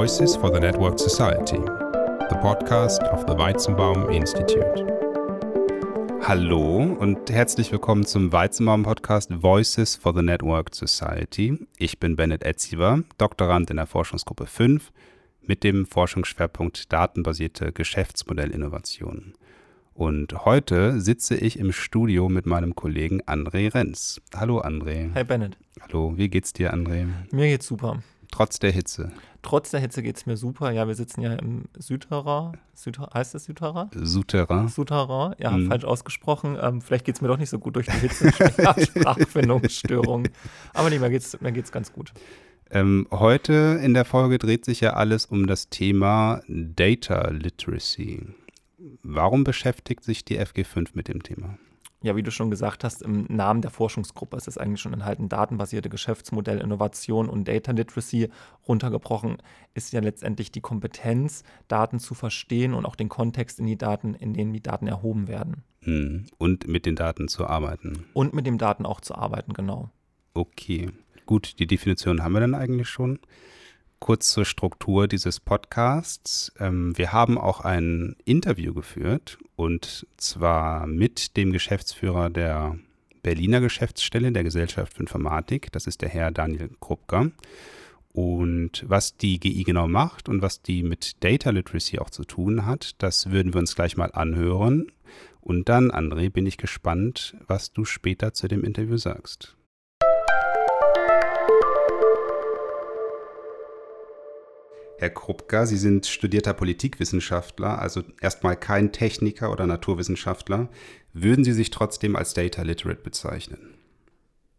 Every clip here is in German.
Voices for the Networked Society, the podcast of the Weizenbaum Institute. Hallo und herzlich willkommen zum Weizenbaum Podcast Voices for the Networked Society. Ich bin Bennett Etziver, Doktorand in der Forschungsgruppe 5 mit dem Forschungsschwerpunkt datenbasierte Geschäftsmodellinnovationen. Und heute sitze ich im Studio mit meinem Kollegen André Renz. Hallo André. Hi Bennett. Hallo, wie geht's dir, André? Mir geht's super. Trotz der Hitze. Trotz der Hitze geht's mir super. Ja, wir sitzen ja im Südterrain. Südterrain heißt das Südterrain? Souterrain. Souterrain, ja, hm. falsch ausgesprochen. Ähm, vielleicht geht's mir doch nicht so gut durch die Hitze. Sprachfindungsstörung. Aber nee, mir geht's, mir geht's ganz gut. Ähm, heute in der Folge dreht sich ja alles um das Thema Data Literacy. Warum beschäftigt sich die FG5 mit dem Thema? Ja, wie du schon gesagt hast, im Namen der Forschungsgruppe ist es eigentlich schon enthalten, datenbasierte Geschäftsmodellinnovation und Data Literacy runtergebrochen, ist ja letztendlich die Kompetenz, Daten zu verstehen und auch den Kontext in die Daten, in denen die Daten erhoben werden. Hm. Und mit den Daten zu arbeiten. Und mit den Daten auch zu arbeiten, genau. Okay. Gut, die Definition haben wir dann eigentlich schon kurz zur Struktur dieses Podcasts. Ähm, wir haben auch ein Interview geführt und zwar mit dem Geschäftsführer der Berliner Geschäftsstelle der Gesellschaft für Informatik. Das ist der Herr Daniel Krupka. Und was die GI genau macht und was die mit Data Literacy auch zu tun hat, das würden wir uns gleich mal anhören. Und dann, André, bin ich gespannt, was du später zu dem Interview sagst. Herr Krupka, Sie sind studierter Politikwissenschaftler, also erstmal kein Techniker oder Naturwissenschaftler. Würden Sie sich trotzdem als Data Literate bezeichnen?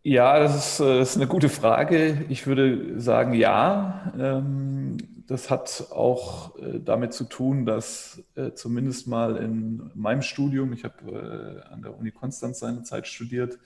Ja, das ist, das äh, ist eine gute Frage. Ich würde sagen, ja. Ähm, das hat auch äh, damit zu tun, dass äh, zumindest mal in meinem Studium, ich habe an der Uni Konstanz seine Zeit studiert,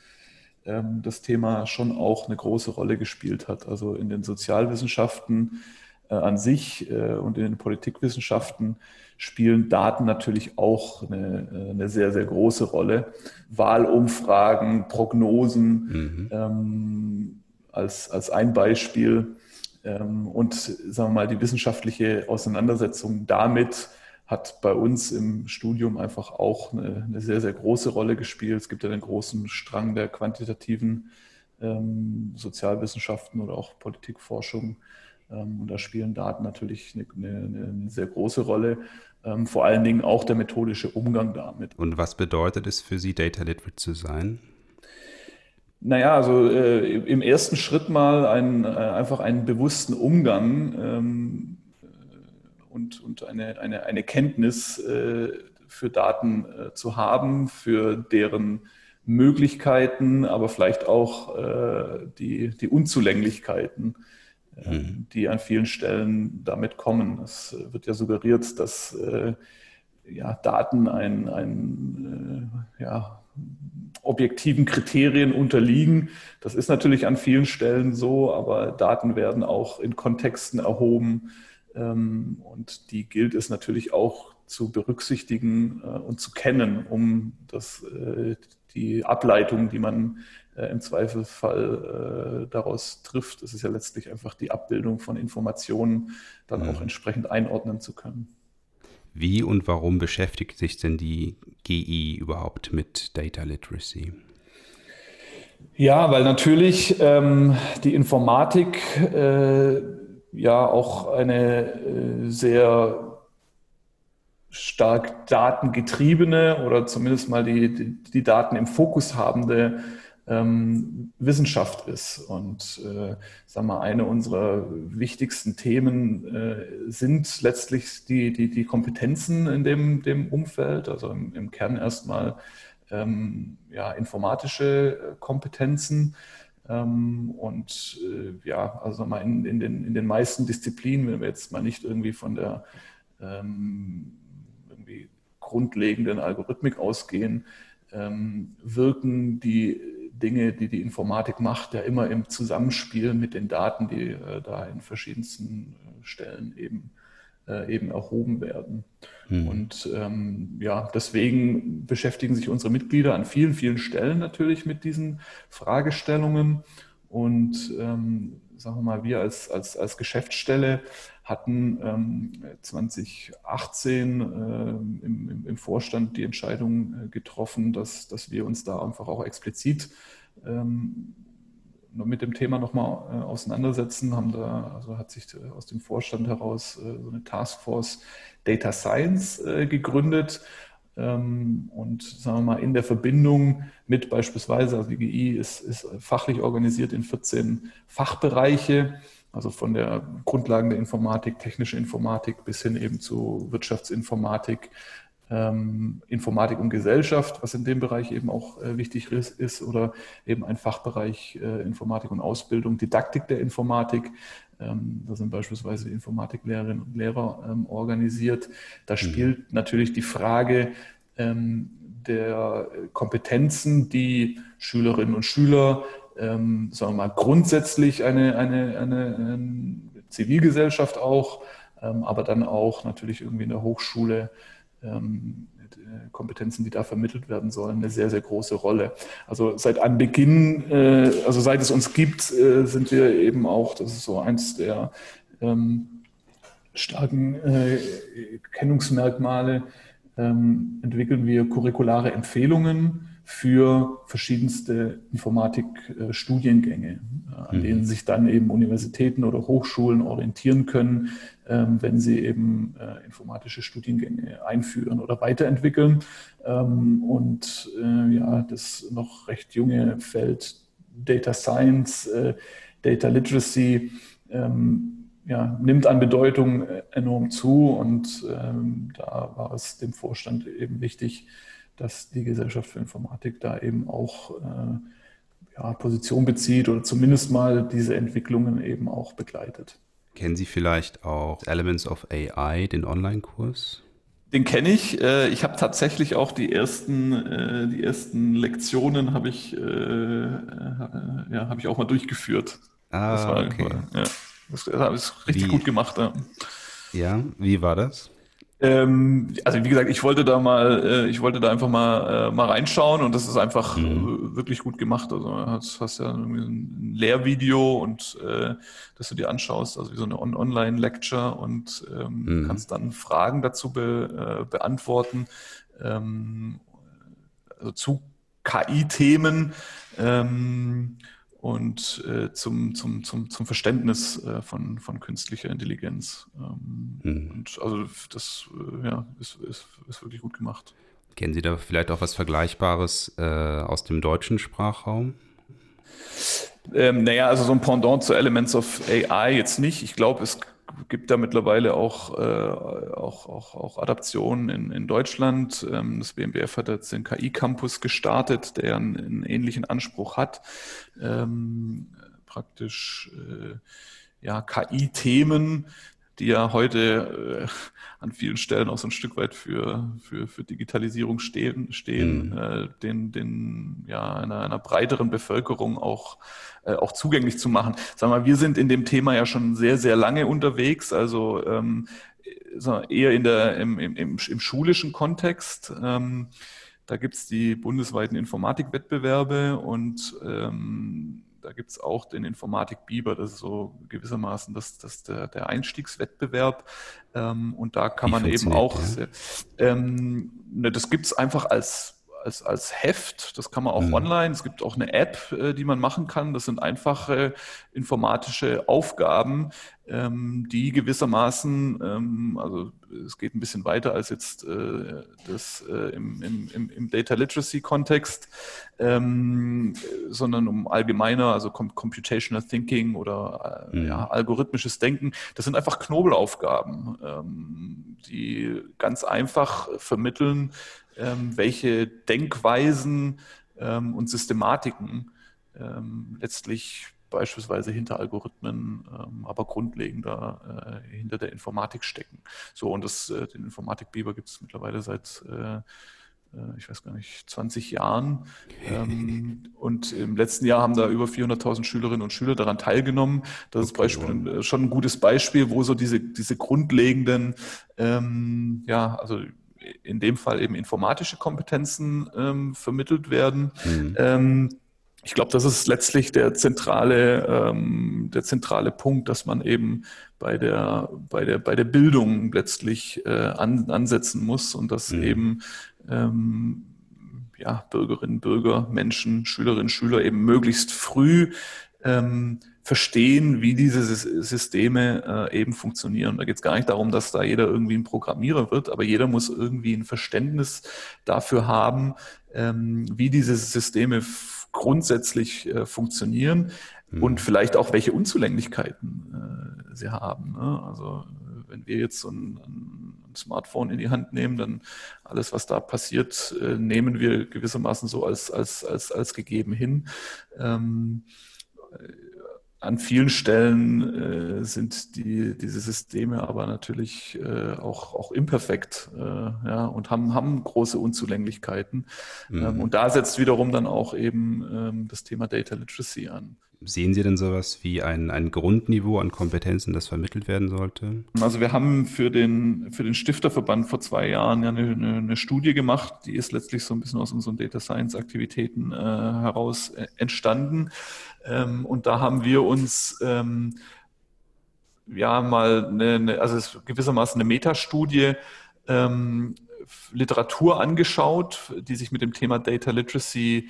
ähm, das Thema schon auch eine große Rolle gespielt hat. Also in den Sozialwissenschaften an sich äh, und in den Politikwissenschaften spielen Daten natürlich auch eine, äh, eine sehr, sehr große Rolle. Wahlumfragen, Prognosen mhm. ähm, als, als ein Beispiel. Ähm, und sagen wir mal, die wissenschaftliche Auseinandersetzung damit hat bei uns im Studium einfach auch eine, eine sehr, sehr große Rolle gespielt. Es gibt ja den großen Strang der quantitativen ähm, Sozialwissenschaften oder auch Politikforschung, und da spielen Daten natürlich eine, eine, eine sehr große Rolle. Ähm, vor allen Dingen auch der methodische Umgang damit. Und was bedeutet es für Sie, Data Literate zu sein? Naja, also äh, im ersten Schritt mal ein, äh, einfach einen bewussten Umgang ähm, und, und eine, eine, eine Kenntnis äh, für Daten äh, zu haben, für deren Möglichkeiten, aber vielleicht auch äh, die, die Unzulänglichkeiten mhm. die an vielen Stellen damit kommen. Es wird ja suggeriert, dass äh, ja, Daten ein, ein äh, ja, objektiven Kriterien unterliegen. Das ist natürlich an vielen Stellen so, aber Daten werden auch in Kontexten erhoben ähm, und die gilt es natürlich auch zu berücksichtigen äh, und zu kennen, um das, äh, die Ableitung, die man äh, im Zweifelsfall äh, daraus trifft. Es ist ja letztlich einfach die Abbildung von Informationen dann mhm. auch entsprechend einordnen zu können. Wie und warum beschäftigt sich denn die GI überhaupt mit Data Literacy? Ja, weil natürlich ähm, die Informatik äh, ja auch eine äh, sehr stark datengetriebene oder zumindest mal die, die, die Daten im Fokus habende ähm, Wissenschaft ist. Und äh, sagen wir, eine unserer wichtigsten Themen äh, sind letztlich die, die, die Kompetenzen in dem, dem Umfeld, also im, im Kern erstmal ähm, ja, informatische äh, Kompetenzen. Ähm, und äh, ja, also mal in, in, den, in den meisten Disziplinen, wenn wir jetzt mal nicht irgendwie von der ähm, grundlegenden Algorithmik ausgehen, ähm, wirken die Dinge, die die Informatik macht, ja immer im Zusammenspiel mit den Daten, die äh, da in verschiedensten äh, Stellen eben, äh, eben erhoben werden. Hm. Und ähm, ja, deswegen beschäftigen sich unsere Mitglieder an vielen, vielen Stellen natürlich mit diesen Fragestellungen. Und ähm, sagen wir mal, wir als, als, als Geschäftsstelle hatten ähm, 2018 äh, im, im, im, Vorstand die Entscheidung äh, getroffen, dass, dass wir uns da einfach auch explizit ähm, mit dem Thema nochmal äh, auseinandersetzen, haben da, also hat sich äh, aus dem Vorstand heraus äh, so eine Taskforce Data Science äh, gegründet. Ähm, und sagen wir mal, in der Verbindung mit beispielsweise, also die GI ist, ist fachlich organisiert in 14 Fachbereiche, also von der Grundlagen der Informatik, technische Informatik bis hin eben zu Wirtschaftsinformatik, ähm, Informatik und Gesellschaft, was in dem Bereich eben auch äh, wichtig ist, oder eben ein Fachbereich äh, Informatik und Ausbildung, Didaktik der Informatik. Ähm, da sind beispielsweise Informatiklehrerinnen und Lehrer ähm, organisiert. Da mhm. spielt mhm. natürlich die Frage ähm, der Kompetenzen, die Schülerinnen und Schüler, ähm, sagen wir mal, grundsätzlich eine, eine, eine, eine Zivilgesellschaft auch, ähm, aber dann auch natürlich irgendwie in der Hochschule ähm, Kompetenzen, die da vermittelt werden sollen, eine sehr, sehr große Rolle. Also seit Anbeginn, äh, also seit es uns gibt, äh, sind wir eben auch, das ist so eins der ähm, starken Kennungsmerkmale, ähm, entwickeln wir curriculare Empfehlungen für verschiedenste Informatikstudiengänge, äh, an mhm. denen sich dann eben Universitäten oder Hochschulen orientieren können, ähm, wenn sie eben äh, informatische Studiengänge einführen oder weiterentwickeln. Ähm, und äh, ja, das noch recht junge Feld Data Science, Data Literacy ähm, ja, nimmt an Bedeutung enorm zu und da war es dem Vorstand eben wichtig, dass die Gesellschaft für Informatik da eben auch äh, ja, Position bezieht oder zumindest mal diese Entwicklungen eben auch begleitet. Kennen Sie vielleicht auch Elements of AI, den Online-Kurs? Den kenne ich. Äh, ich habe tatsächlich auch die ersten, äh, die ersten Lektionen habe ich, äh, ja, habe ich auch mal durchgeführt. Ah, das war, okay. Ja, das, das habe ich richtig wie, gut gemacht. Ja. ja, wie war das? Ähm, also wie gesagt, ich wollte da mal, äh, ich wollte da einfach mal, äh, mal reinschauen und das ist einfach mhm. äh, wirklich gut gemacht. Also hast, hast ja ein Lehrvideo und äh, dass du dir anschaust, also wie so eine On Online-Lecture und ähm, mhm. kannst dann Fragen dazu be äh, beantworten. Ähm, also zu KI-Themen. Und äh, zum, zum, zum, zum Verständnis äh, von, von künstlicher Intelligenz. Ähm, hm. Und also das äh, ja, ist, ist, ist wirklich gut gemacht. Kennen Sie da vielleicht auch was Vergleichbares äh, aus dem deutschen Sprachraum? Ähm, naja, also so ein Pendant zu Elements of AI jetzt nicht. Ich glaube, es gibt da mittlerweile auch, äh, auch, auch, auch Adaptionen in, in Deutschland. Ähm, das BMBF hat jetzt den KI-Campus gestartet, der einen, einen, ähnlichen Anspruch hat. Ähm, praktisch äh, ja, KI-Themen, die ja heute äh, an vielen Stellen auch so ein Stück weit für, für, für Digitalisierung stehen, stehen mhm. äh, den, den ja, einer, einer breiteren Bevölkerung auch, äh, auch zugänglich zu machen. Sag mal, wir sind in dem Thema ja schon sehr, sehr lange unterwegs, also ähm, eher in der, im, im, im, im schulischen Kontext. Ähm, da gibt es die bundesweiten Informatikwettbewerbe und ähm, da gibt es auch den Informatik Biber, das ist so gewissermaßen das, das der, der Einstiegswettbewerb. Ähm, und da kann Wie man eben auch, ja? ähm, ne, das gibt es einfach als als, als Heft, das kann man auch mhm. online, es gibt auch eine App, äh, die man machen kann. Das sind einfache informatische Aufgaben, ähm, die gewissermaßen, ähm, also es geht ein bisschen weiter als jetzt äh, das äh, im, im, im Data Literacy Kontext, ähm, sondern um allgemeiner, also Computational Thinking oder mhm. ja, algorithmisches Denken. Das sind einfach Knobelaufgaben, ähm, die ganz einfach vermitteln, welche Denkweisen ähm, und Systematiken ähm, letztlich beispielsweise hinter Algorithmen, ähm, aber grundlegender äh, hinter der Informatik stecken. So, und das, äh, den Informatik-Biber gibt es mittlerweile seit äh, ich weiß gar nicht, 20 Jahren. Ähm, und im letzten Jahr haben da über 400.000 Schülerinnen und Schüler daran teilgenommen. Das okay, ist Beispiel, schon ein gutes Beispiel, wo so diese, diese grundlegenden, ähm, ja, also in dem Fall eben informatische Kompetenzen ähm, vermittelt werden. Mhm. Ähm, ich glaube, das ist letztlich der zentrale, ähm, der zentrale Punkt, dass man eben bei der, bei der, bei der Bildung letztlich äh, an, ansetzen muss und dass mhm. eben ähm, ja, Bürgerinnen, Bürger, Menschen, Schülerinnen, Schüler eben möglichst früh ähm, verstehen, wie diese Systeme äh, eben funktionieren. Da geht es gar nicht darum, dass da jeder irgendwie ein Programmierer wird, aber jeder muss irgendwie ein Verständnis dafür haben, ähm, wie diese Systeme grundsätzlich äh, funktionieren mhm. und vielleicht auch welche Unzulänglichkeiten äh, sie haben. Ne? Also wenn wir jetzt so ein, ein, Smartphone in die Hand nehmen, dann alles, was da passiert, äh, nehmen wir gewissermaßen so als, als, als, als gegeben hin. Ähm, an vielen Stellen äh, sind die, diese Systeme aber natürlich äh, auch, auch imperfekt äh, ja, und haben, haben große Unzulänglichkeiten. Mhm. Ähm, und da setzt wiederum dann auch eben ähm, das Thema Data Literacy an. Sehen Sie denn sowas wie ein, ein Grundniveau an Kompetenzen, das vermittelt werden sollte? Also wir haben für den, für den Stifterverband vor zwei Jahren ja eine, eine, eine Studie gemacht, die ist letztlich so ein bisschen aus unseren Data Science Aktivitäten äh, heraus äh, entstanden. Ähm, und da haben wir uns ähm, ja mal eine, eine also gewissermaßen eine Metastudie ähm, Literatur angeschaut, die sich mit dem Thema Data Literacy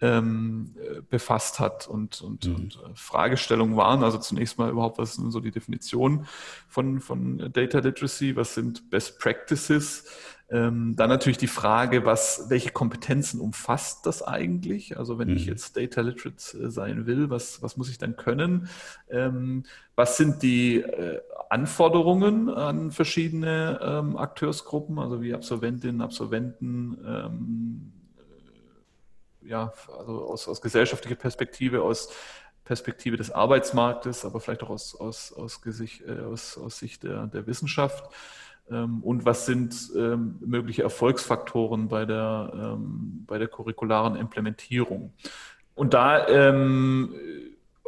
ähm, befasst hat und, und, mhm. und, äh, Fragestellungen waren. Also zunächst mal überhaupt, was ist denn so die Definition von, von Data Literacy? Was sind Best Practices? Ähm, dann natürlich die Frage, was, welche Kompetenzen umfasst das eigentlich? Also wenn mhm. ich jetzt Data Literate äh, sein will, was, was muss ich dann können? Ähm, was sind die äh, Anforderungen an verschiedene ähm, Akteursgruppen, also wie Absolventinnen, Absolventen, ähm, ja, also aus, aus gesellschaftlicher Perspektive, aus Perspektive des Arbeitsmarktes, aber vielleicht auch aus, aus, aus, Gesicht, äh, aus, aus Sicht der, der Wissenschaft. Ähm, und was sind ähm, mögliche Erfolgsfaktoren bei der, ähm, bei der curricularen Implementierung? Und da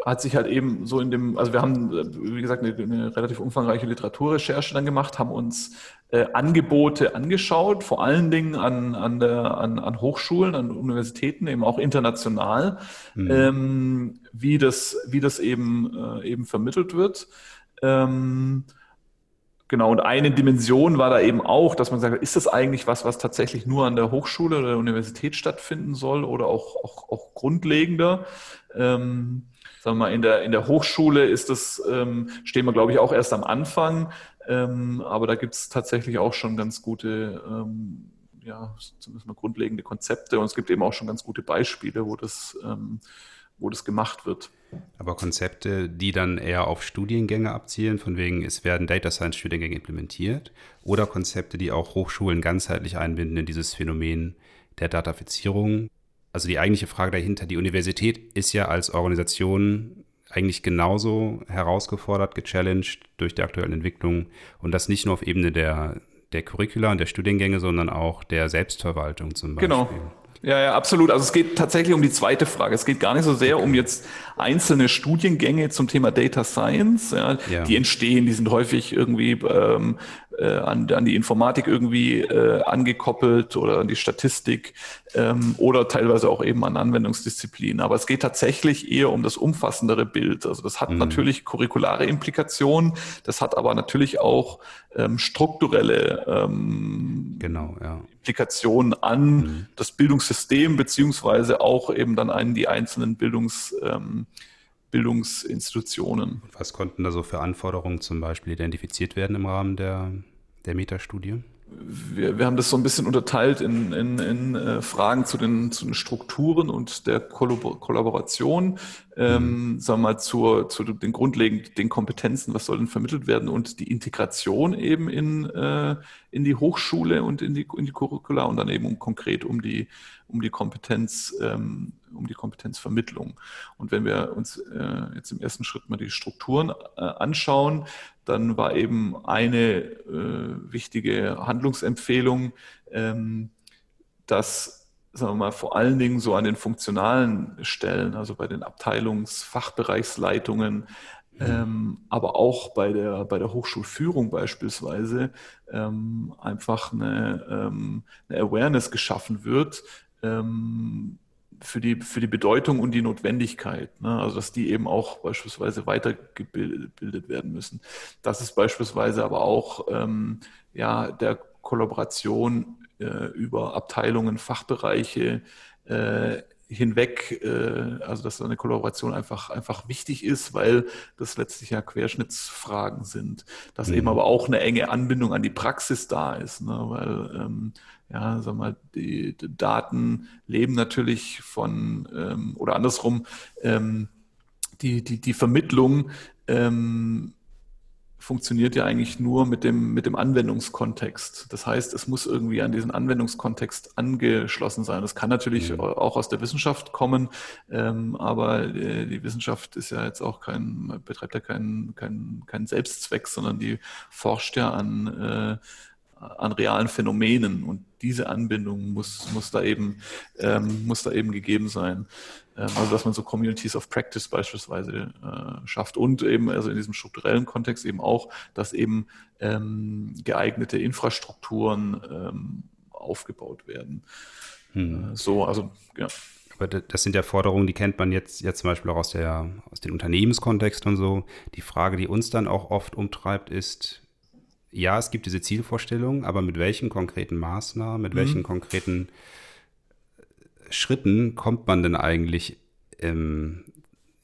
hat sich halt eben so in dem, also wir haben, wie gesagt, eine, eine relativ umfangreiche Literaturrecherche dann gemacht, haben uns äh, Angebote angeschaut, vor allen Dingen an, an, der, an, an Hochschulen, an Universitäten, eben auch international, mhm. ähm, wie, das, wie das eben, äh, eben vermittelt wird. Ähm, Genau, und eine Dimension war da eben auch, dass man sagt, ist das eigentlich was, was tatsächlich nur an der Hochschule oder der Universität stattfinden soll oder auch, auch, auch grundlegender? Ähm, sagen wir mal, in der, in der Hochschule ist das, ähm, stehen wir, glaube ich, auch erst am Anfang. Ähm, aber da gibt es tatsächlich auch schon ganz gute, ähm, ja, zumindest mal grundlegende Konzepte und es gibt eben auch schon ganz gute Beispiele, wo das, ähm, wo das gemacht wird. Aber Konzepte, die dann eher auf Studiengänge abzielen, von wegen, es werden Data Science Studiengänge implementiert, oder Konzepte, die auch Hochschulen ganzheitlich einbinden in dieses Phänomen der Datafizierung, also die eigentliche Frage dahinter, die Universität ist ja als Organisation eigentlich genauso herausgefordert, gechallenged durch die aktuellen Entwicklungen und das nicht nur auf Ebene der, der Curricula und der Studiengänge, sondern auch der Selbstverwaltung zum genau. Beispiel. Genau. Ja, ja, absolut. Also es geht tatsächlich um die zweite Frage. Es geht gar nicht so sehr um jetzt einzelne Studiengänge zum Thema Data Science. Ja, ja. Die entstehen, die sind häufig irgendwie ähm, äh, an, an die Informatik irgendwie äh, angekoppelt oder an die Statistik ähm, oder teilweise auch eben an Anwendungsdisziplinen. Aber es geht tatsächlich eher um das umfassendere Bild. Also das hat mhm. natürlich curriculare Implikationen, das hat aber natürlich auch ähm, strukturelle ähm, genau, ja. Implikationen an mhm. das Bildungssystem beziehungsweise auch eben dann an die einzelnen Bildungs ähm, Bildungsinstitutionen. Was konnten da so für Anforderungen zum Beispiel identifiziert werden im Rahmen der, der Metastudie? wir, wir haben das so ein bisschen unterteilt in, in, in äh, Fragen zu den, zu den Strukturen und der Kollabor Kollaboration, ähm, mhm. sagen wir mal, zur, zu den grundlegenden den Kompetenzen, was soll denn vermittelt werden und die Integration eben in, äh, in die Hochschule und in die, in die Curricula und dann eben um, konkret um die, um die Kompetenz, ähm, um die Kompetenzvermittlung. Und wenn wir uns äh, jetzt im ersten Schritt mal die Strukturen äh, anschauen, dann war eben eine äh, wichtige Handlungsempfehlung, ähm, dass sagen wir mal, vor allen Dingen so an den funktionalen Stellen, also bei den Abteilungsfachbereichsleitungen, mhm. ähm, aber auch bei der, bei der Hochschulführung beispielsweise, ähm, einfach eine, ähm, eine Awareness geschaffen wird, ähm, für die, für die Bedeutung und die Notwendigkeit. Ne? Also dass die eben auch beispielsweise weitergebildet werden müssen. Das ist beispielsweise aber auch ähm, ja, der Kollaboration äh, über Abteilungen, Fachbereiche äh, hinweg, äh, also dass eine Kollaboration einfach, einfach wichtig ist, weil das letztlich ja Querschnittsfragen sind. Dass mhm. eben aber auch eine enge Anbindung an die Praxis da ist, ne? weil ähm, ja, sag mal, die, die Daten leben natürlich von, ähm, oder andersrum, ähm, die, die, die Vermittlung ähm, funktioniert ja eigentlich nur mit dem, mit dem Anwendungskontext. Das heißt, es muss irgendwie an diesen Anwendungskontext angeschlossen sein. Das kann natürlich mhm. auch aus der Wissenschaft kommen, ähm, aber äh, die Wissenschaft ist ja jetzt auch kein, betreibt ja keinen kein, kein Selbstzweck, sondern die forscht ja an, äh, an realen Phänomenen und diese Anbindung muss, muss, da eben, ähm, muss da eben gegeben sein. Ähm, also dass man so Communities of Practice beispielsweise äh, schafft und eben also in diesem strukturellen Kontext eben auch, dass eben ähm, geeignete Infrastrukturen ähm, aufgebaut werden. Hm. Äh, so, also ja. Aber das sind ja Forderungen, die kennt man jetzt, jetzt zum Beispiel auch aus, der, aus dem Unternehmenskontext und so. Die Frage, die uns dann auch oft umtreibt, ist, ja, es gibt diese Zielvorstellung, aber mit welchen konkreten Maßnahmen, mit mhm. welchen konkreten Schritten kommt man denn eigentlich ähm,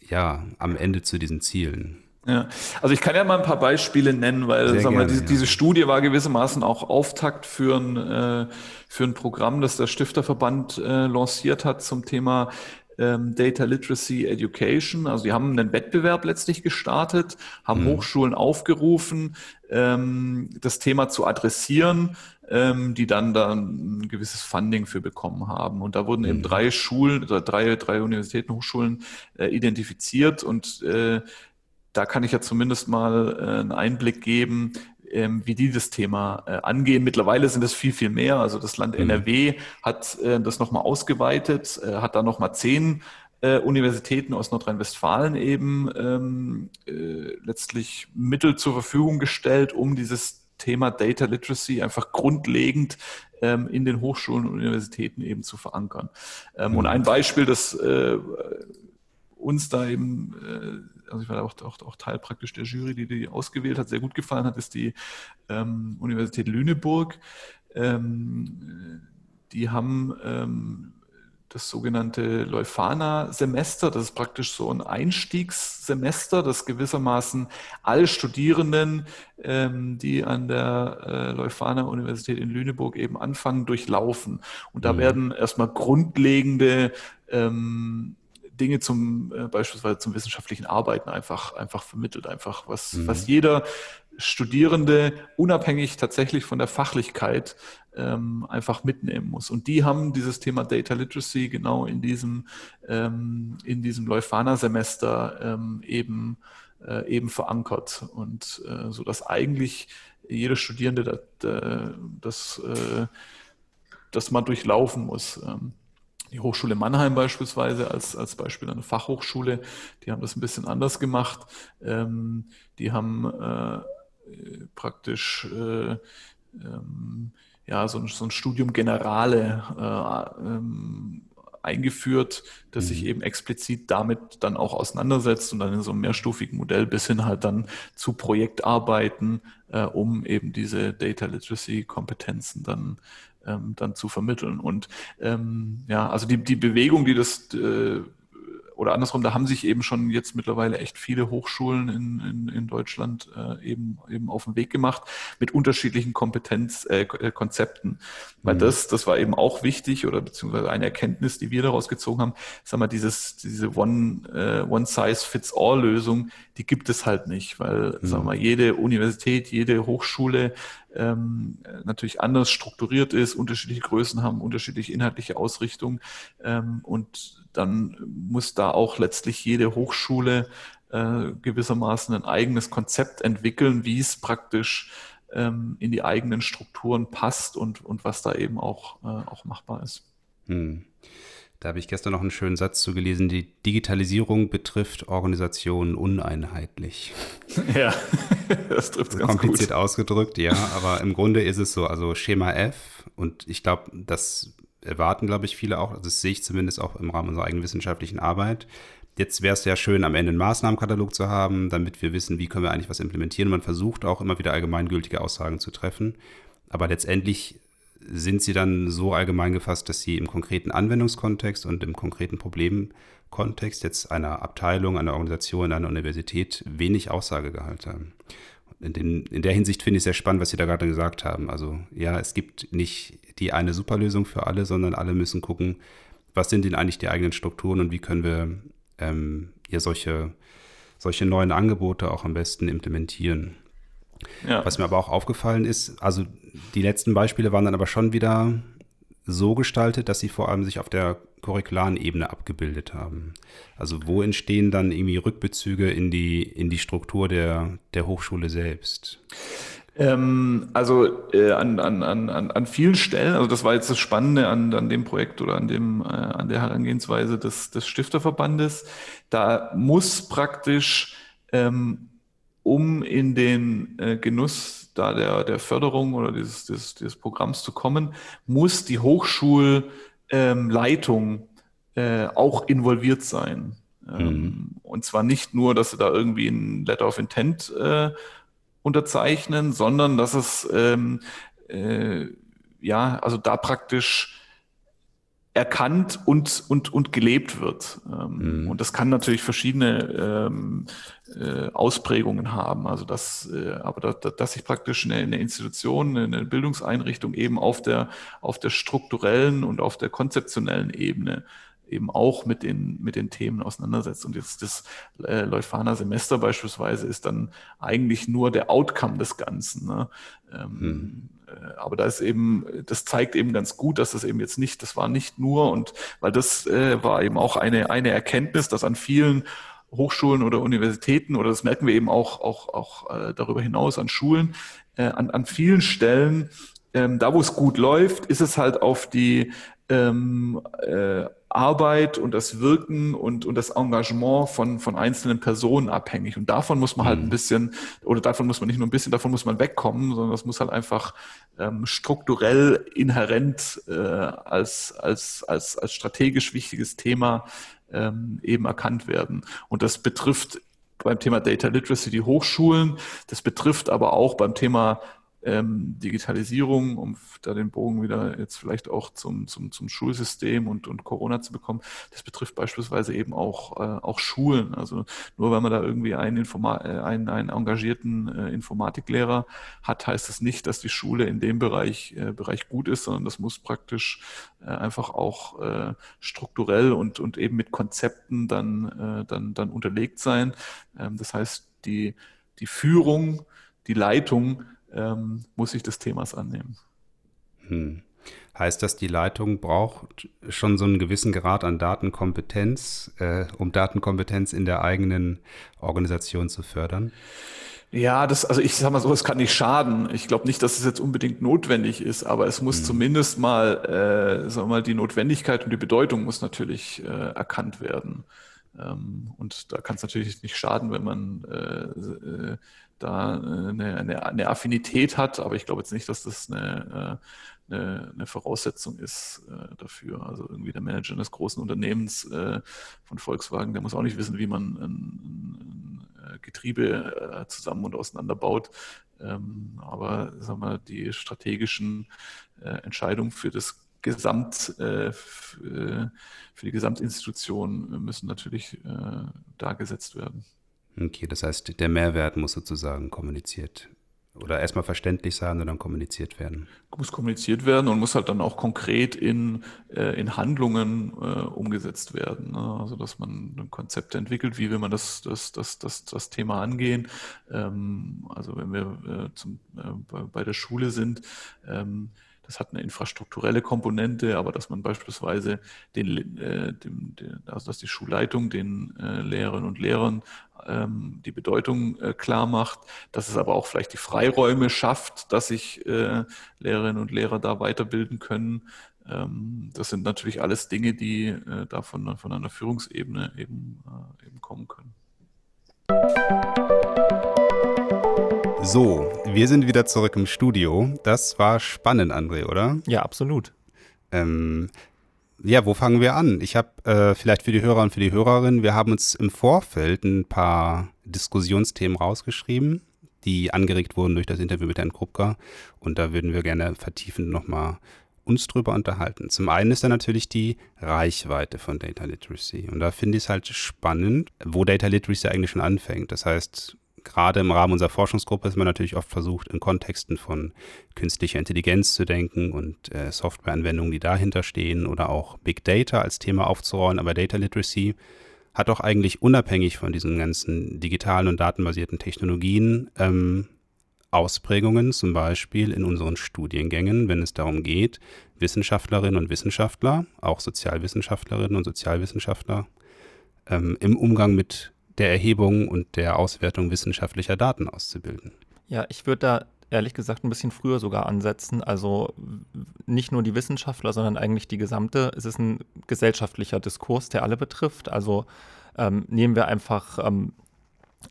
ja, am Ende zu diesen Zielen? Ja, also ich kann ja mal ein paar Beispiele nennen, weil Sehr sagen wir, diese, ja. diese Studie war gewissermaßen auch Auftakt für ein, äh, für ein Programm, das der Stifterverband äh, lanciert hat zum Thema ähm, Data Literacy Education. Also die haben einen Wettbewerb letztlich gestartet, haben mhm. Hochschulen aufgerufen, ähm, das Thema zu adressieren ähm, die dann da ein gewisses Funding für bekommen haben. Und da wurden mhm. eben drei Schulen oder drei, drei Universitäten, Hochschulen äh, identifiziert und äh, da kann ich ja zumindest mal äh, einen Einblick geben, ähm, wie die das Thema äh, angehen. Mittlerweile sind es viel, viel mehr. Also das Land mhm. NRW hat äh, das nochmal ausgeweitet, äh, hat da nochmal zehn äh, Universitäten aus Nordrhein-Westfalen eben ähm, äh, letztlich Mittel zur Verfügung gestellt, um dieses Thema Data Literacy einfach grundlegend ähm, in den Hochschulen und Universitäten eben zu verankern. Ähm, mhm. Und ein Beispiel, das äh, uns da eben, äh, also ich war auch, auch, auch, Teil praktisch der Jury, die die ausgewählt hat, sehr gut gefallen hat, ist die ähm, Universität Lüneburg. Ähm, die haben ähm, das sogenannte Leuphana-Semester. Das ist praktisch so ein Einstiegssemester, das gewissermaßen alle Studierenden, ähm, die an der äh, Leuphana-Universität in Lüneburg eben anfangen, durchlaufen. Und da mhm. werden erstmal grundlegende ähm, Dinge zum äh, beispielsweise zum wissenschaftlichen Arbeiten einfach einfach vermittelt, einfach was mhm. was jeder Studierende unabhängig tatsächlich von der Fachlichkeit ähm, einfach mitnehmen muss. Und die haben dieses Thema Data Literacy genau in diesem, ähm, in diesem Leuphana-Semester ähm, eben, äh, eben verankert. Und äh, so dass eigentlich jeder Studierende das, äh, das, das mal durchlaufen muss. Die Hochschule Mannheim beispielsweise als, als Beispiel eine Fachhochschule, die haben das ein bisschen anders gemacht. Ähm, die haben äh, praktisch äh, ähm, ja, so ein, so ein Studium Generale äh, ähm, eingeführt, das mhm. sich eben explizit damit dann auch auseinandersetzt und dann in so einem mehrstufigen Modell bis hin halt dann zu Projektarbeiten, äh, um eben diese Data Literacy Kompetenzen dann ähm, dann zu vermitteln. Und ähm, ja, also die, die Bewegung, die das äh, oder andersrum, da haben sich eben schon jetzt mittlerweile echt viele Hochschulen in, in, in Deutschland äh, eben, eben auf den Weg gemacht mit unterschiedlichen Kompetenzkonzepten. Äh, äh Weil mhm. das, das war eben auch wichtig oder beziehungsweise eine Erkenntnis, die wir daraus gezogen haben, sag mal, dieses, diese One, äh, One-Size-Fits-All-Lösung, die gibt es halt nicht, weil, mhm. wir mal, jede Universität, jede Hochschule ähm, natürlich anders strukturiert ist, unterschiedliche Größen haben, unterschiedliche inhaltliche Ausrichtung ähm, und dann muss da auch letztlich jede Hochschule äh, gewissermaßen ein eigenes Konzept entwickeln, wie es praktisch ähm, in die eigenen Strukturen passt und, und was da eben auch, äh, auch machbar ist. Hm. Da habe ich gestern noch einen schönen Satz zu gelesen, die Digitalisierung betrifft Organisationen uneinheitlich. Ja, das trifft ganz Kompliziert gut. ausgedrückt, ja, aber im Grunde ist es so, also Schema F und ich glaube, das erwarten, glaube ich, viele auch. Also das sehe ich zumindest auch im Rahmen unserer eigenen wissenschaftlichen Arbeit. Jetzt wäre es ja schön, am Ende einen Maßnahmenkatalog zu haben, damit wir wissen, wie können wir eigentlich was implementieren. Man versucht auch immer wieder allgemeingültige Aussagen zu treffen. Aber letztendlich sind sie dann so allgemein gefasst, dass sie im konkreten Anwendungskontext und im konkreten Problemkontext jetzt einer Abteilung, einer Organisation, einer Universität wenig Aussagegehalt haben. In, den, in der Hinsicht finde ich es sehr spannend, was Sie da gerade gesagt haben. Also ja, es gibt nicht die eine Superlösung für alle, sondern alle müssen gucken, was sind denn eigentlich die eigenen Strukturen und wie können wir ähm, ja solche, solche neuen Angebote auch am besten implementieren. Ja. Was mir aber auch aufgefallen ist, also die letzten Beispiele waren dann aber schon wieder so gestaltet, dass sie vor allem sich auf der curricularen Ebene abgebildet haben. Also wo entstehen dann irgendwie Rückbezüge in die, in die Struktur der, der Hochschule selbst? Ähm, also äh, an, an, an, an vielen Stellen, also das war jetzt das Spannende an, an dem Projekt oder an, dem, äh, an der Herangehensweise des, des Stifterverbandes, da muss praktisch um in den äh, Genuss da der, der Förderung oder dieses, dieses, dieses Programms zu kommen, muss die Hochschulleitung ähm, auch involviert sein. Ähm, mhm. Und zwar nicht nur, dass sie da irgendwie ein Letter of Intent äh, unterzeichnen, sondern dass es ähm, äh, ja, also da praktisch erkannt und, und, und gelebt wird. Ähm, mhm. Und das kann natürlich verschiedene ähm, äh, Ausprägungen haben. Also dass, äh, aber da, dass sich praktisch eine, eine Institution, eine Bildungseinrichtung eben auf der, auf der strukturellen und auf der konzeptionellen Ebene eben auch mit den, mit den Themen auseinandersetzt. Und jetzt das äh, Leuphana Semester beispielsweise ist dann eigentlich nur der Outcome des Ganzen. Ne? Ähm, hm. äh, aber da ist eben, das zeigt eben ganz gut, dass das eben jetzt nicht, das war nicht nur und weil das äh, war eben auch eine, eine Erkenntnis, dass an vielen Hochschulen oder Universitäten oder das merken wir eben auch, auch, auch äh, darüber hinaus an Schulen, äh, an, an vielen Stellen, ähm, da wo es gut läuft, ist es halt auf die ähm, äh, Arbeit und das Wirken und, und das Engagement von, von einzelnen Personen abhängig. Und davon muss man halt ein mhm. bisschen, oder davon muss man nicht nur ein bisschen, davon muss man wegkommen, sondern das muss halt einfach ähm, strukturell inhärent äh, als, als, als, als strategisch wichtiges Thema ähm, eben erkannt werden. Und das betrifft beim Thema Data Literacy die Hochschulen, das betrifft aber auch beim Thema ähm, Digitalisierung, um da den Bogen wieder jetzt vielleicht auch zum, zum, zum Schulsystem und, und Corona zu bekommen, das betrifft beispielsweise eben auch, äh, auch Schulen. Also nur weil man da irgendwie einen, Informa äh, einen, einen engagierten äh, Informatiklehrer hat, heißt das nicht, dass die Schule in dem Bereich, äh, Bereich gut ist, sondern das muss praktisch äh, einfach auch äh, strukturell und, und eben mit Konzepten dann, äh, dann, dann unterlegt sein. Ähm, das heißt, die, die Führung, die Leitung ähm, muss sich des Themas annehmen. Hm. Heißt das, die Leitung braucht schon so einen gewissen Grad an Datenkompetenz, äh, um Datenkompetenz in der eigenen Organisation zu fördern? Ja, das, also ich sag mal so, es kann nicht schaden. Ich glaube nicht, dass es jetzt unbedingt notwendig ist, aber es muss mhm. zumindest mal, äh, sagen wir mal, die Notwendigkeit und die Bedeutung muss natürlich äh, erkannt werden. Ähm, und da kann es natürlich nicht schaden, wenn man äh, äh da äh, eine, eine, eine, Affinität hat, aber ich glaube jetzt nicht, dass das eine, äh, eine, eine Voraussetzung ist äh, dafür. Also irgendwie der Manager eines großen Unternehmens von Volkswagen, der muss auch nicht wissen, wie man ein, ein Getriebe zusammen und auseinanderbaut. Ähm, aber sagen wir, die strategischen Entscheidungen für das Gesamt, für die Gesamtinstitution müssen natürlich dargesetzt werden. Okay, das heißt, der Mehrwert muss sozusagen kommuniziert oder erstmal verständlich sein und dann kommuniziert werden. Muss kommuniziert werden und muss halt dann auch konkret in, äh, in Handlungen äh, umgesetzt werden. Ne? Also dass man ein Konzept entwickelt, wie will man das, das, das, das, das Thema angehen. Ähm, also wenn wir äh, zum, äh, bei, bei, der Schule sind, ähm, das hat eine infrastrukturelle Komponente, aber dass man beispielsweise den, äh, dem, den, also dass die Schulleitung den äh, Lehrerinnen und Lehrern ähm, die Bedeutung äh, klar macht, dass es aber auch vielleicht die Freiräume schafft, dass sich äh, Lehrerinnen und Lehrer da weiterbilden können. Ähm, das sind natürlich alles Dinge, die äh, da von, von einer Führungsebene eben, äh, eben kommen können. So, wir sind wieder zurück im Studio. Das war spannend, André, oder? Ja, absolut. Ähm, ja, wo fangen wir an? Ich habe äh, vielleicht für die Hörer und für die Hörerinnen, wir haben uns im Vorfeld ein paar Diskussionsthemen rausgeschrieben, die angeregt wurden durch das Interview mit Herrn Krupka. Und da würden wir gerne vertiefend nochmal uns drüber unterhalten. Zum einen ist da natürlich die Reichweite von Data Literacy. Und da finde ich es halt spannend, wo Data Literacy eigentlich schon anfängt. Das heißt, gerade im Rahmen unserer Forschungsgruppe ist man natürlich oft versucht, in Kontexten von künstlicher Intelligenz zu denken und äh, Softwareanwendungen, die dahinter stehen oder auch Big Data als Thema aufzurollen. Aber Data Literacy hat auch eigentlich unabhängig von diesen ganzen digitalen und datenbasierten Technologien ähm, Ausprägungen, zum Beispiel in unseren Studiengängen, wenn es darum geht, Wissenschaftlerinnen und Wissenschaftler, auch Sozialwissenschaftlerinnen und Sozialwissenschaftler, ähm, im Umgang mit der Erhebung und der Auswertung wissenschaftlicher Daten auszubilden. Ja, ich würde da ehrlich gesagt ein bisschen früher sogar ansetzen. Also nicht nur die Wissenschaftler, sondern eigentlich die gesamte. Es ist ein gesellschaftlicher Diskurs, der alle betrifft. Also ähm, nehmen wir einfach ähm,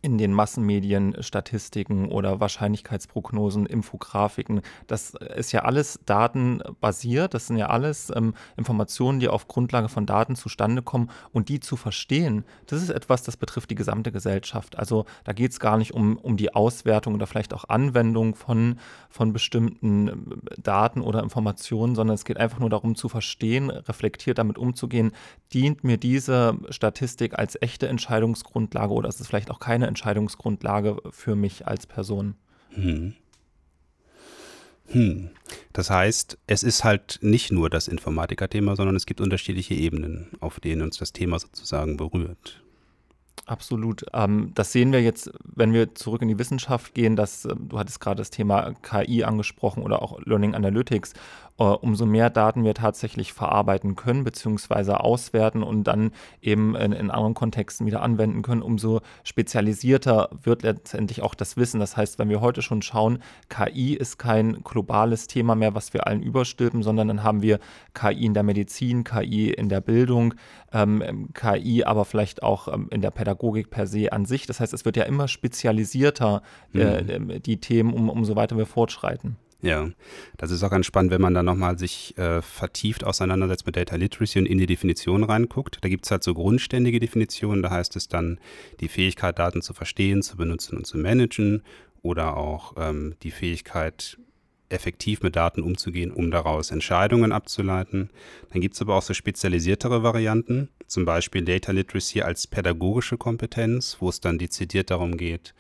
in den Massenmedien Statistiken oder Wahrscheinlichkeitsprognosen, Infografiken. Das ist ja alles datenbasiert. Das sind ja alles ähm, Informationen, die auf Grundlage von Daten zustande kommen. Und die zu verstehen, das ist etwas, das betrifft die gesamte Gesellschaft. Also da geht es gar nicht um, um die Auswertung oder vielleicht auch Anwendung von, von bestimmten äh, Daten oder Informationen, sondern es geht einfach nur darum zu verstehen, reflektiert damit umzugehen, dient mir diese Statistik als echte Entscheidungsgrundlage oder ist es vielleicht auch keine keine Entscheidungsgrundlage für mich als Person. Hm. Hm. Das heißt, es ist halt nicht nur das Informatiker-Thema, sondern es gibt unterschiedliche Ebenen, auf denen uns das Thema sozusagen berührt. Absolut. Ähm, das sehen wir jetzt, wenn wir zurück in die Wissenschaft gehen, dass äh, du hattest gerade das Thema KI angesprochen oder auch Learning Analytics. Äh, umso mehr Daten wir tatsächlich verarbeiten können, beziehungsweise auswerten und dann eben in, in, anderen Kontexten wieder anwenden können, umso spezialisierter wird letztendlich auch das Wissen. Das heißt, wenn wir heute schon schauen, KI ist kein globales Thema mehr, was wir allen überstülpen, sondern dann haben wir KI in der Medizin, KI in der Bildung, ähm, KI aber vielleicht auch ähm, in der Pädagogik per se an sich. Das heißt, es wird ja immer spezialisierter, äh, mhm. die Themen, um, umso weiter wir fortschreiten. Ja, das ist auch ganz spannend, wenn man dann nochmal sich äh, vertieft auseinandersetzt mit Data Literacy und in die Definition reinguckt. Da gibt es halt so grundständige Definitionen, da heißt es dann die Fähigkeit, Daten zu verstehen, zu benutzen und zu managen oder auch ähm, die Fähigkeit, effektiv mit Daten umzugehen, um daraus Entscheidungen abzuleiten. Dann gibt es aber auch so spezialisiertere Varianten, zum Beispiel Data Literacy als pädagogische Kompetenz, wo es dann dezidiert darum geht,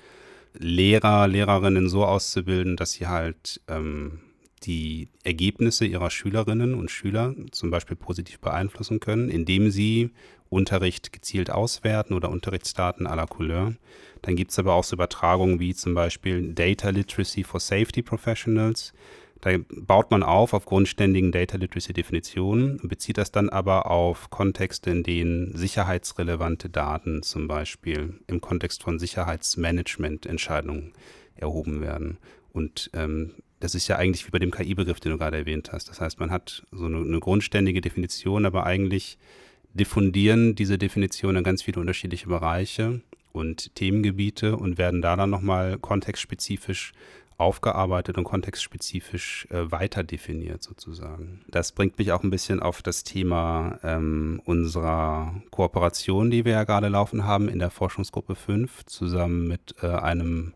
Lehrer, Lehrerinnen so auszubilden, dass sie halt ähm, die Ergebnisse ihrer Schülerinnen und Schüler zum Beispiel positiv beeinflussen können, indem sie Unterricht gezielt auswerten oder Unterrichtsdaten à la Couleur. Dann gibt es aber auch so Übertragungen wie zum Beispiel Data Literacy for Safety Professionals. Da baut man auf auf grundständigen Data Literacy Definitionen und bezieht das dann aber auf Kontexte, in denen sicherheitsrelevante Daten zum Beispiel im Kontext von Sicherheitsmanagement-Entscheidungen erhoben werden. Und ähm, das ist ja eigentlich wie bei dem KI-Begriff, den du gerade erwähnt hast. Das heißt, man hat so eine, eine grundständige Definition, aber eigentlich diffundieren diese Definitionen in ganz viele unterschiedliche Bereiche und Themengebiete und werden da dann nochmal kontextspezifisch aufgearbeitet und kontextspezifisch äh, weiter definiert sozusagen. Das bringt mich auch ein bisschen auf das Thema ähm, unserer Kooperation, die wir ja gerade laufen haben in der Forschungsgruppe 5, zusammen mit äh, einem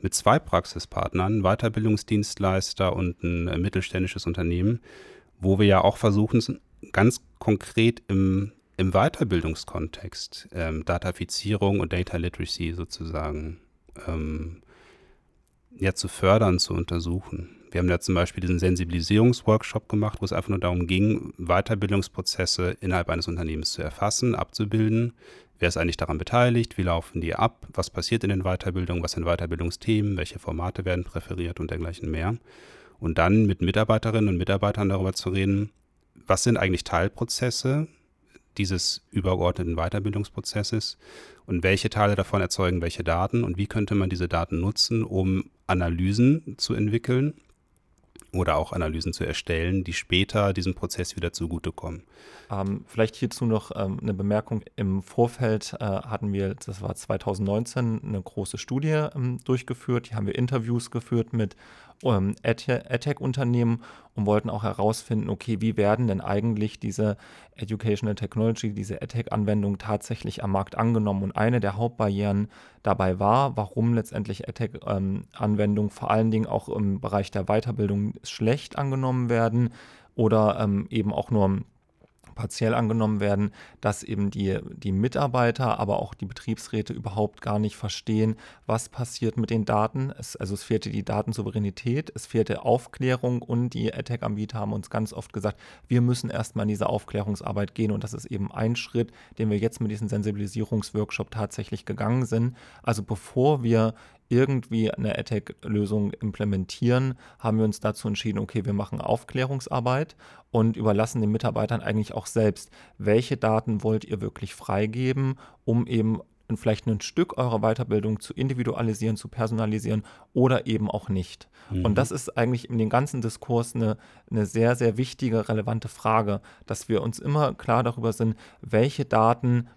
mit zwei Praxispartnern, Weiterbildungsdienstleister und ein äh, mittelständisches Unternehmen, wo wir ja auch versuchen, ganz konkret im, im Weiterbildungskontext ähm, Datafizierung und Data Literacy sozusagen ähm, ja, zu fördern, zu untersuchen. Wir haben ja zum Beispiel diesen Sensibilisierungsworkshop gemacht, wo es einfach nur darum ging, Weiterbildungsprozesse innerhalb eines Unternehmens zu erfassen, abzubilden. Wer ist eigentlich daran beteiligt? Wie laufen die ab? Was passiert in den Weiterbildungen? Was sind Weiterbildungsthemen? Welche Formate werden präferiert und dergleichen mehr? Und dann mit Mitarbeiterinnen und Mitarbeitern darüber zu reden, was sind eigentlich Teilprozesse dieses übergeordneten Weiterbildungsprozesses und welche Teile davon erzeugen welche Daten und wie könnte man diese Daten nutzen, um Analysen zu entwickeln oder auch Analysen zu erstellen, die später diesem Prozess wieder zugutekommen. Ähm, vielleicht hierzu noch ähm, eine Bemerkung. Im Vorfeld äh, hatten wir, das war 2019, eine große Studie ähm, durchgeführt. Die haben wir Interviews geführt mit ähm, EdTech-Unternehmen und wollten auch herausfinden, okay, wie werden denn eigentlich diese Educational Technology, diese EdTech-Anwendungen tatsächlich am Markt angenommen? Und eine der Hauptbarrieren dabei war, warum letztendlich EdTech-Anwendungen ähm, vor allen Dingen auch im Bereich der Weiterbildung schlecht angenommen werden oder ähm, eben auch nur partiell angenommen werden, dass eben die, die Mitarbeiter, aber auch die Betriebsräte überhaupt gar nicht verstehen, was passiert mit den Daten. Es, also es fehlte die Datensouveränität, es fehlte Aufklärung und die AdTech-Anbieter haben uns ganz oft gesagt, wir müssen erstmal in diese Aufklärungsarbeit gehen und das ist eben ein Schritt, den wir jetzt mit diesem Sensibilisierungsworkshop tatsächlich gegangen sind. Also bevor wir irgendwie eine AdTech-Lösung implementieren, haben wir uns dazu entschieden, okay, wir machen Aufklärungsarbeit und überlassen den Mitarbeitern eigentlich auch selbst, welche Daten wollt ihr wirklich freigeben, um eben vielleicht ein Stück eurer Weiterbildung zu individualisieren, zu personalisieren oder eben auch nicht. Mhm. Und das ist eigentlich in dem ganzen Diskurs eine, eine sehr, sehr wichtige, relevante Frage, dass wir uns immer klar darüber sind, welche Daten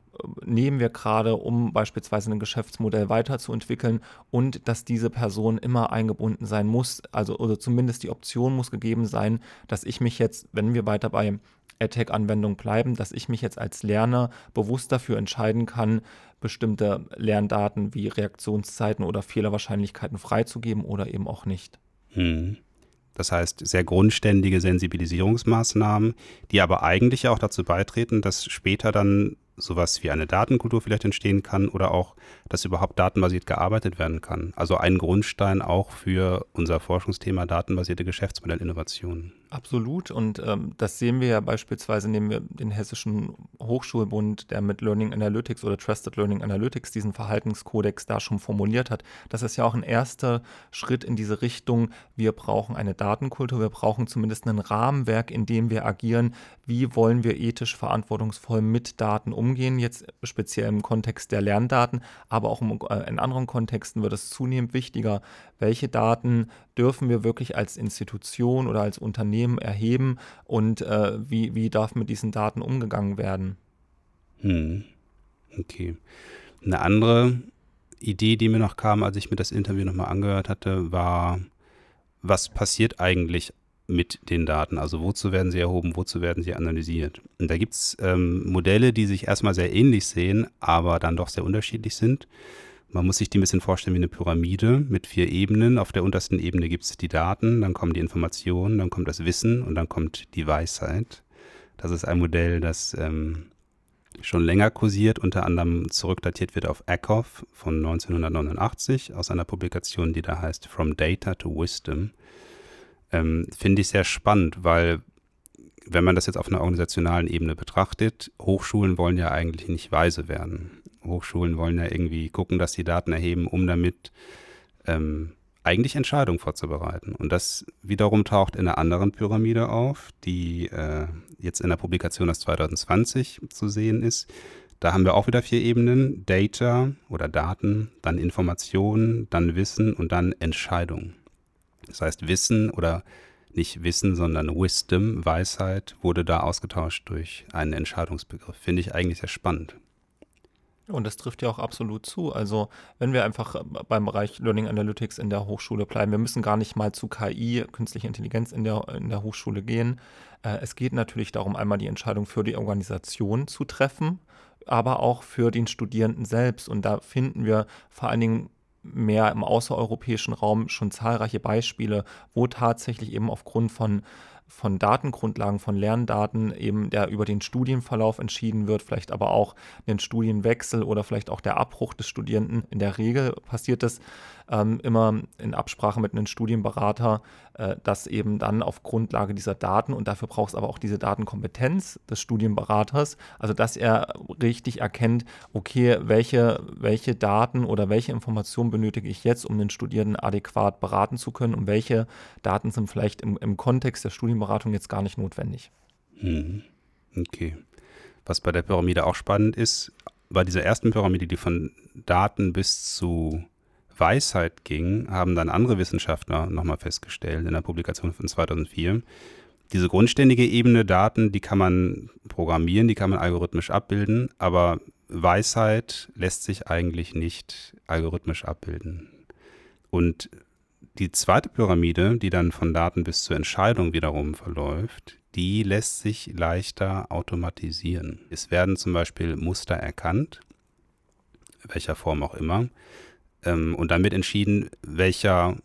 nehmen wir gerade, um beispielsweise ein Geschäftsmodell weiterzuentwickeln und dass diese Person immer eingebunden sein muss, also oder zumindest die Option muss gegeben sein, dass ich mich jetzt, wenn wir weiter bei AdTech-Anwendungen bleiben, dass ich mich jetzt als Lerner bewusst dafür entscheiden kann, bestimmte Lerndaten wie Reaktionszeiten oder Fehlerwahrscheinlichkeiten freizugeben oder eben auch nicht. Hm. Das heißt, sehr grundständige Sensibilisierungsmaßnahmen, die aber eigentlich auch dazu beitreten, dass später dann sowas wie eine Datenkultur vielleicht entstehen kann oder auch, dass überhaupt datenbasiert gearbeitet werden kann. Also ein Grundstein auch für unser Forschungsthema datenbasierte Geschäftsmodellinnovationen. Absolut. Und ähm, das sehen wir ja beispielsweise, nehmen wir den Hessischen Hochschulbund, der mit Learning Analytics oder Trusted Learning Analytics diesen Verhaltenskodex da schon formuliert hat. Das ist ja auch ein erster Schritt in diese Richtung. Wir brauchen eine Datenkultur, wir brauchen zumindest ein Rahmenwerk, in dem wir agieren. Wie wollen wir ethisch verantwortungsvoll mit Daten umgehen? Jetzt speziell im Kontext der Lerndaten, aber auch äh, in anderen Kontexten wird es zunehmend wichtiger, welche Daten dürfen wir wirklich als Institution oder als Unternehmen erheben und äh, wie, wie darf mit diesen Daten umgegangen werden? Hm. Okay. Eine andere Idee, die mir noch kam, als ich mir das Interview nochmal angehört hatte, war, was passiert eigentlich mit den Daten? Also wozu werden sie erhoben, wozu werden sie analysiert? Und da gibt es ähm, Modelle, die sich erstmal sehr ähnlich sehen, aber dann doch sehr unterschiedlich sind. Man muss sich die ein bisschen vorstellen wie eine Pyramide mit vier Ebenen. Auf der untersten Ebene gibt es die Daten, dann kommen die Informationen, dann kommt das Wissen und dann kommt die Weisheit. Das ist ein Modell, das ähm, schon länger kursiert, unter anderem zurückdatiert wird auf Eckhoff von 1989 aus einer Publikation, die da heißt From Data to Wisdom. Ähm, Finde ich sehr spannend, weil wenn man das jetzt auf einer organisationalen Ebene betrachtet, Hochschulen wollen ja eigentlich nicht weise werden. Hochschulen wollen ja irgendwie gucken, dass sie Daten erheben, um damit ähm, eigentlich Entscheidungen vorzubereiten. Und das wiederum taucht in einer anderen Pyramide auf, die äh, jetzt in der Publikation aus 2020 zu sehen ist. Da haben wir auch wieder vier Ebenen, Data oder Daten, dann Informationen, dann Wissen und dann Entscheidung. Das heißt, Wissen oder nicht Wissen, sondern Wisdom, Weisheit, wurde da ausgetauscht durch einen Entscheidungsbegriff. Finde ich eigentlich sehr spannend. Und das trifft ja auch absolut zu. Also wenn wir einfach beim Bereich Learning Analytics in der Hochschule bleiben, wir müssen gar nicht mal zu KI, künstliche Intelligenz in der, in der Hochschule gehen. Äh, es geht natürlich darum, einmal die Entscheidung für die Organisation zu treffen, aber auch für den Studierenden selbst. Und da finden wir vor allen Dingen mehr im außereuropäischen Raum schon zahlreiche Beispiele, wo tatsächlich eben aufgrund von von Datengrundlagen, von Lerndaten eben, der über den Studienverlauf entschieden wird, vielleicht aber auch den Studienwechsel oder vielleicht auch der Abbruch des Studierenden. In der Regel passiert das ähm, immer in Absprache mit einem Studienberater, äh, dass eben dann auf Grundlage dieser Daten und dafür braucht es aber auch diese Datenkompetenz des Studienberaters, also dass er richtig erkennt, okay, welche, welche Daten oder welche Informationen benötige ich jetzt, um den Studierenden adäquat beraten zu können und welche Daten sind vielleicht im, im Kontext der Studienberatung jetzt gar nicht notwendig. Mhm. Okay. Was bei der Pyramide auch spannend ist, bei dieser ersten Pyramide, die von Daten bis zu Weisheit ging, haben dann andere Wissenschaftler nochmal festgestellt in der Publikation von 2004. Diese grundständige Ebene Daten, die kann man programmieren, die kann man algorithmisch abbilden, aber Weisheit lässt sich eigentlich nicht algorithmisch abbilden. Und die zweite Pyramide, die dann von Daten bis zur Entscheidung wiederum verläuft, die lässt sich leichter automatisieren. Es werden zum Beispiel Muster erkannt, welcher Form auch immer, ähm, und damit entschieden, welcher,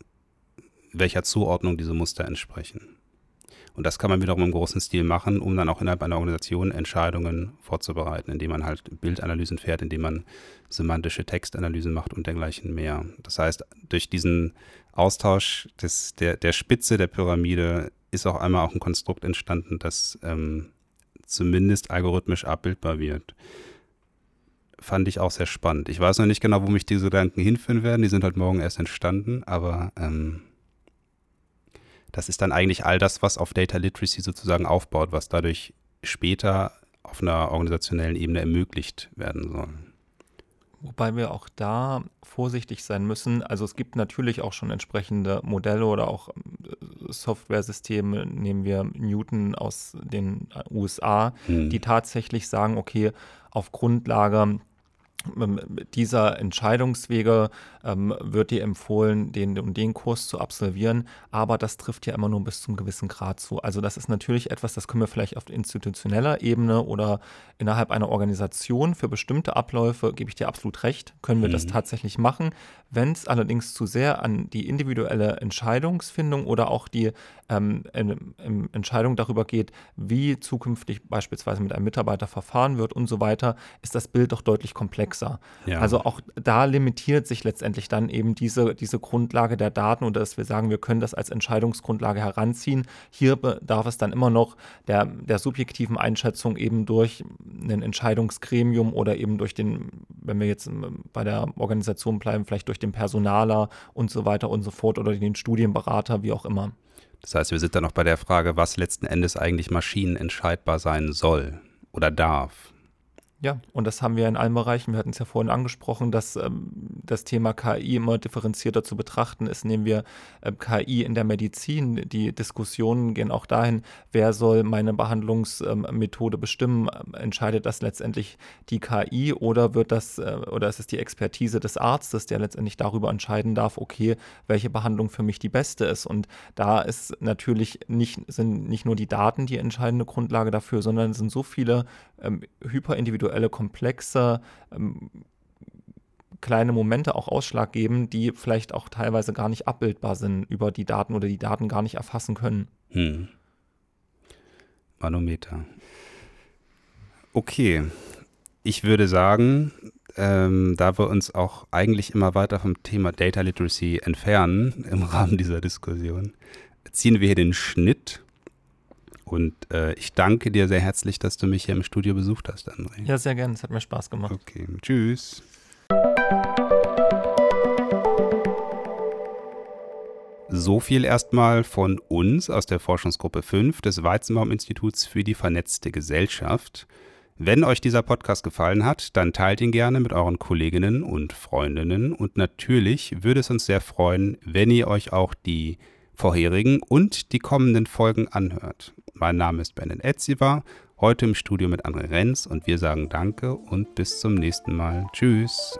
welcher Zuordnung diese Muster entsprechen. Und das kann man wiederum im großen Stil machen, um dann auch innerhalb einer Organisation Entscheidungen vorzubereiten, indem man halt Bildanalysen fährt, indem man semantische Textanalysen macht und dergleichen mehr. Das heißt, durch diesen Austausch des, der, der Spitze der Pyramide ist auch einmal auch ein Konstrukt entstanden, das ähm, zumindest algorithmisch abbildbar wird. Fand ich auch sehr spannend. Ich weiß noch nicht genau, wo mich diese Gedanken hinführen werden. Die sind halt morgen erst entstanden, aber ähm, das ist dann eigentlich all das, was auf Data Literacy sozusagen aufbaut, was dadurch später auf einer organisationellen Ebene ermöglicht werden soll. Wobei wir auch da vorsichtig sein müssen. Also es gibt natürlich auch schon entsprechende Modelle oder auch äh, Softwaresysteme, nehmen wir Newton aus den USA, hm. die tatsächlich sagen, okay, auf Grundlage ähm, dieser Entscheidungswege ähm, wird dir empfohlen, den und den Kurs zu absolvieren, aber das trifft ja immer nur bis zum gewissen Grad zu. Also das ist natürlich etwas, das können wir vielleicht auf institutioneller Ebene oder innerhalb einer Organisation für bestimmte Abläufe, gebe ich dir absolut recht, können wir mhm. das tatsächlich machen. Wenn es allerdings zu sehr an die individuelle Entscheidungsfindung oder auch die ähm, Entscheidung darüber geht, wie zukünftig beispielsweise mit einem Mitarbeiter verfahren wird und so weiter, ist das Bild doch deutlich komplexer. Ja. Also auch da limitiert sich letztendlich dann eben diese, diese Grundlage der Daten oder dass wir sagen, wir können das als Entscheidungsgrundlage heranziehen. Hier bedarf es dann immer noch der, der subjektiven Einschätzung eben durch ein Entscheidungsgremium oder eben durch den, wenn wir jetzt ähm, bei der Organisation bleiben, vielleicht durch den Personaler und so weiter und so fort oder den Studienberater, wie auch immer. Das heißt, wir sind dann noch bei der Frage, was letzten Endes eigentlich maschinenentscheidbar sein soll oder darf. Ja, und das haben wir in allen Bereichen. Wir hatten es ja vorhin angesprochen, dass ähm, das Thema KI immer differenzierter zu betrachten ist. Nehmen wir äh, KI in der Medizin. Die Diskussionen gehen auch dahin, wer soll meine Behandlungsmethode ähm, bestimmen? Entscheidet das letztendlich die KI oder wird das äh, oder ist es die Expertise des Arztes, der letztendlich darüber entscheiden darf, okay, welche Behandlung für mich die beste ist? Und da ist natürlich nicht, sind nicht nur die Daten die entscheidende Grundlage dafür, sondern es sind so viele ähm, hyperindividuelle, komplexe ähm, kleine Momente auch Ausschlag geben, die vielleicht auch teilweise gar nicht abbildbar sind über die Daten oder die Daten gar nicht erfassen können. Hm. Manometer. Okay, ich würde sagen, ähm, da wir uns auch eigentlich immer weiter vom Thema Data Literacy entfernen im Rahmen dieser Diskussion, ziehen wir hier den Schnitt und äh, ich danke dir sehr herzlich, dass du mich hier im Studio besucht hast, André. Ja, sehr gerne. Es hat mir Spaß gemacht. Okay, tschüss. So viel erstmal von uns aus der Forschungsgruppe 5 des Weizenbaum-Instituts für die vernetzte Gesellschaft. Wenn euch dieser Podcast gefallen hat, dann teilt ihn gerne mit euren Kolleginnen und Freundinnen und natürlich würde es uns sehr freuen, wenn ihr euch auch die vorherigen und die kommenden Folgen anhört. Mein Name ist Benet Etziva, heute im Studio mit André Renz und wir sagen Danke und bis zum nächsten Mal. Tschüss.